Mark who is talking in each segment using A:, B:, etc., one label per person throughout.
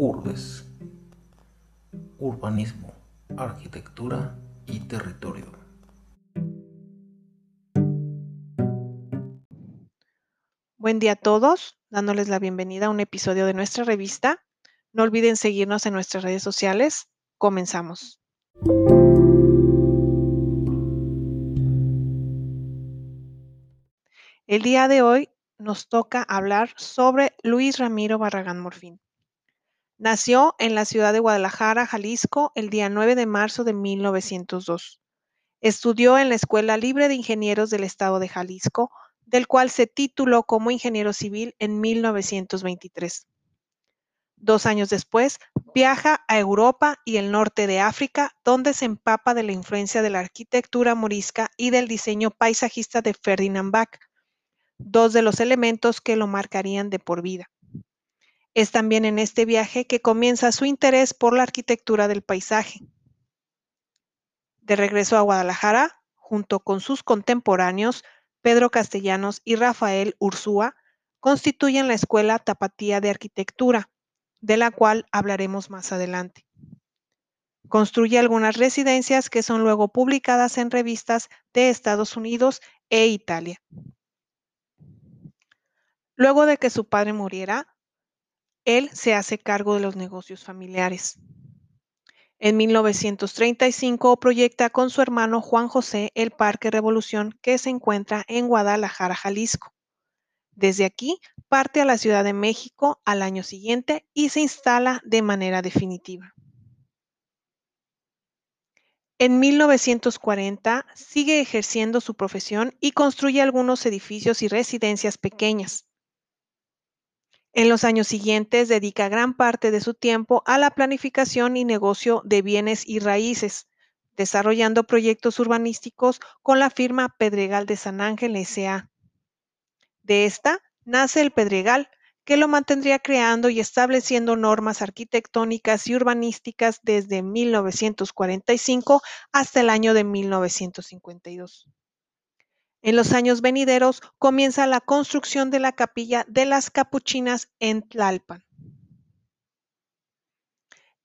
A: Urbes, Urbanismo, Arquitectura y Territorio.
B: Buen día a todos, dándoles la bienvenida a un episodio de nuestra revista. No olviden seguirnos en nuestras redes sociales. Comenzamos. El día de hoy nos toca hablar sobre Luis Ramiro Barragán Morfín. Nació en la ciudad de Guadalajara, Jalisco, el día 9 de marzo de 1902. Estudió en la Escuela Libre de Ingenieros del Estado de Jalisco, del cual se tituló como ingeniero civil en 1923. Dos años después, viaja a Europa y el norte de África, donde se empapa de la influencia de la arquitectura morisca y del diseño paisajista de Ferdinand Bach, dos de los elementos que lo marcarían de por vida. Es también en este viaje que comienza su interés por la arquitectura del paisaje. De regreso a Guadalajara, junto con sus contemporáneos, Pedro Castellanos y Rafael Ursúa, constituyen la Escuela Tapatía de Arquitectura, de la cual hablaremos más adelante. Construye algunas residencias que son luego publicadas en revistas de Estados Unidos e Italia. Luego de que su padre muriera, él se hace cargo de los negocios familiares. En 1935 proyecta con su hermano Juan José el Parque Revolución que se encuentra en Guadalajara, Jalisco. Desde aquí parte a la Ciudad de México al año siguiente y se instala de manera definitiva. En 1940 sigue ejerciendo su profesión y construye algunos edificios y residencias pequeñas. En los años siguientes dedica gran parte de su tiempo a la planificación y negocio de bienes y raíces, desarrollando proyectos urbanísticos con la firma Pedregal de San Ángel S.A. De esta nace el Pedregal, que lo mantendría creando y estableciendo normas arquitectónicas y urbanísticas desde 1945 hasta el año de 1952. En los años venideros comienza la construcción de la capilla de las Capuchinas en Tlalpan.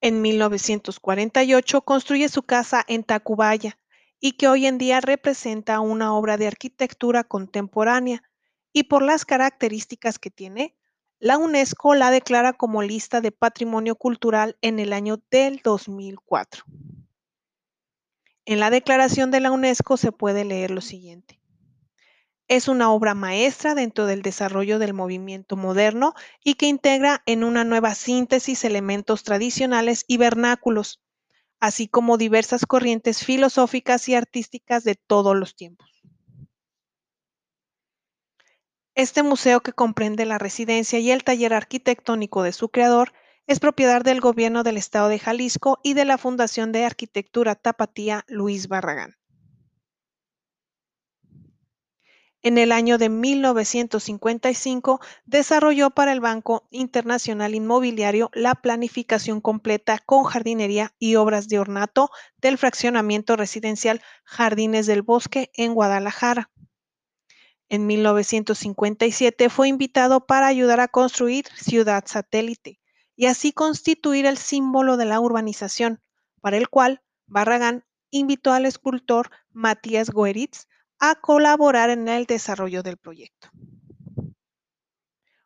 B: En 1948 construye su casa en Tacubaya y que hoy en día representa una obra de arquitectura contemporánea y por las características que tiene, la UNESCO la declara como lista de patrimonio cultural en el año del 2004. En la declaración de la UNESCO se puede leer lo siguiente. Es una obra maestra dentro del desarrollo del movimiento moderno y que integra en una nueva síntesis elementos tradicionales y vernáculos, así como diversas corrientes filosóficas y artísticas de todos los tiempos. Este museo, que comprende la residencia y el taller arquitectónico de su creador, es propiedad del gobierno del estado de Jalisco y de la Fundación de Arquitectura Tapatía Luis Barragán. En el año de 1955 desarrolló para el Banco Internacional Inmobiliario la planificación completa con jardinería y obras de ornato del fraccionamiento residencial Jardines del Bosque en Guadalajara. En 1957 fue invitado para ayudar a construir Ciudad Satélite y así constituir el símbolo de la urbanización, para el cual Barragán invitó al escultor Matías Goeritz a colaborar en el desarrollo del proyecto.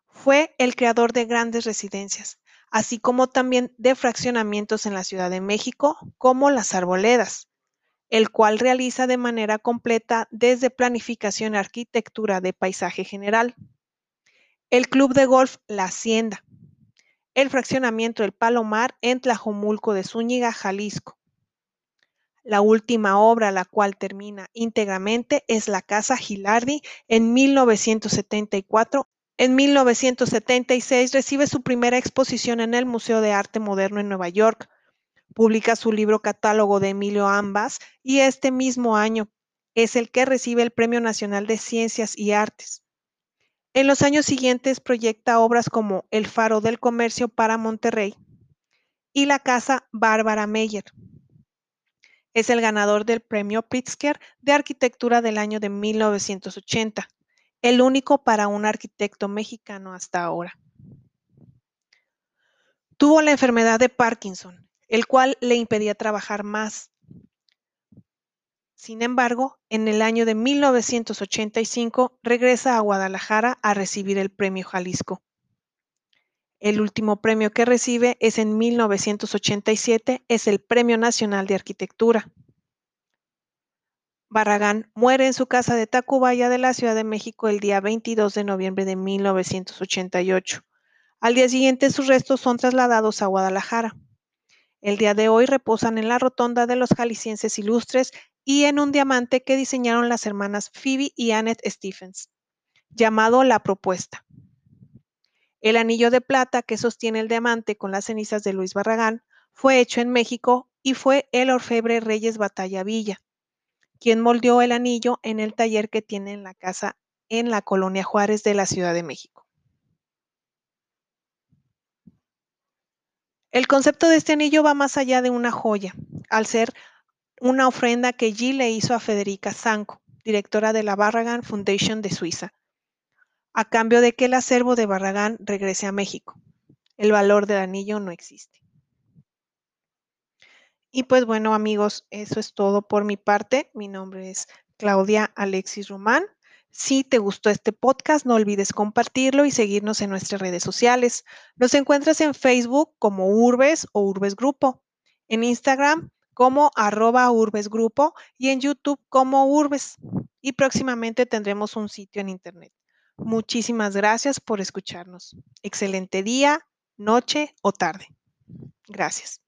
B: Fue el creador de grandes residencias, así como también de fraccionamientos en la Ciudad de México, como las Arboledas, el cual realiza de manera completa desde planificación y arquitectura de paisaje general. El Club de Golf La Hacienda, el fraccionamiento El Palomar en Tlajomulco de Zúñiga, Jalisco, la última obra la cual termina íntegramente es la Casa Gilardi en 1974. En 1976 recibe su primera exposición en el Museo de Arte Moderno en Nueva York. Publica su libro catálogo de Emilio Ambas y este mismo año es el que recibe el Premio Nacional de Ciencias y Artes. En los años siguientes proyecta obras como El Faro del Comercio para Monterrey y la Casa Bárbara Meyer. Es el ganador del Premio Pritzker de Arquitectura del año de 1980, el único para un arquitecto mexicano hasta ahora. Tuvo la enfermedad de Parkinson, el cual le impedía trabajar más. Sin embargo, en el año de 1985 regresa a Guadalajara a recibir el Premio Jalisco. El último premio que recibe es en 1987, es el Premio Nacional de Arquitectura. Barragán muere en su casa de Tacubaya de la Ciudad de México el día 22 de noviembre de 1988. Al día siguiente sus restos son trasladados a Guadalajara. El día de hoy reposan en la rotonda de los jaliscienses ilustres y en un diamante que diseñaron las hermanas Phoebe y Annette Stephens, llamado La Propuesta. El anillo de plata que sostiene el diamante con las cenizas de Luis Barragán fue hecho en México y fue el orfebre Reyes Batalla Villa, quien moldeó el anillo en el taller que tiene en la casa en la colonia Juárez de la Ciudad de México. El concepto de este anillo va más allá de una joya, al ser una ofrenda que G le hizo a Federica Zanco, directora de la Barragan Foundation de Suiza, a cambio de que el acervo de Barragán regrese a México. El valor del anillo no existe. Y pues bueno amigos, eso es todo por mi parte. Mi nombre es Claudia Alexis Román. Si te gustó este podcast, no olvides compartirlo y seguirnos en nuestras redes sociales. Nos encuentras en Facebook como Urbes o Urbes Grupo, en Instagram como arroba Urbes Grupo y en YouTube como Urbes. Y próximamente tendremos un sitio en Internet. Muchísimas gracias por escucharnos. Excelente día, noche o tarde. Gracias.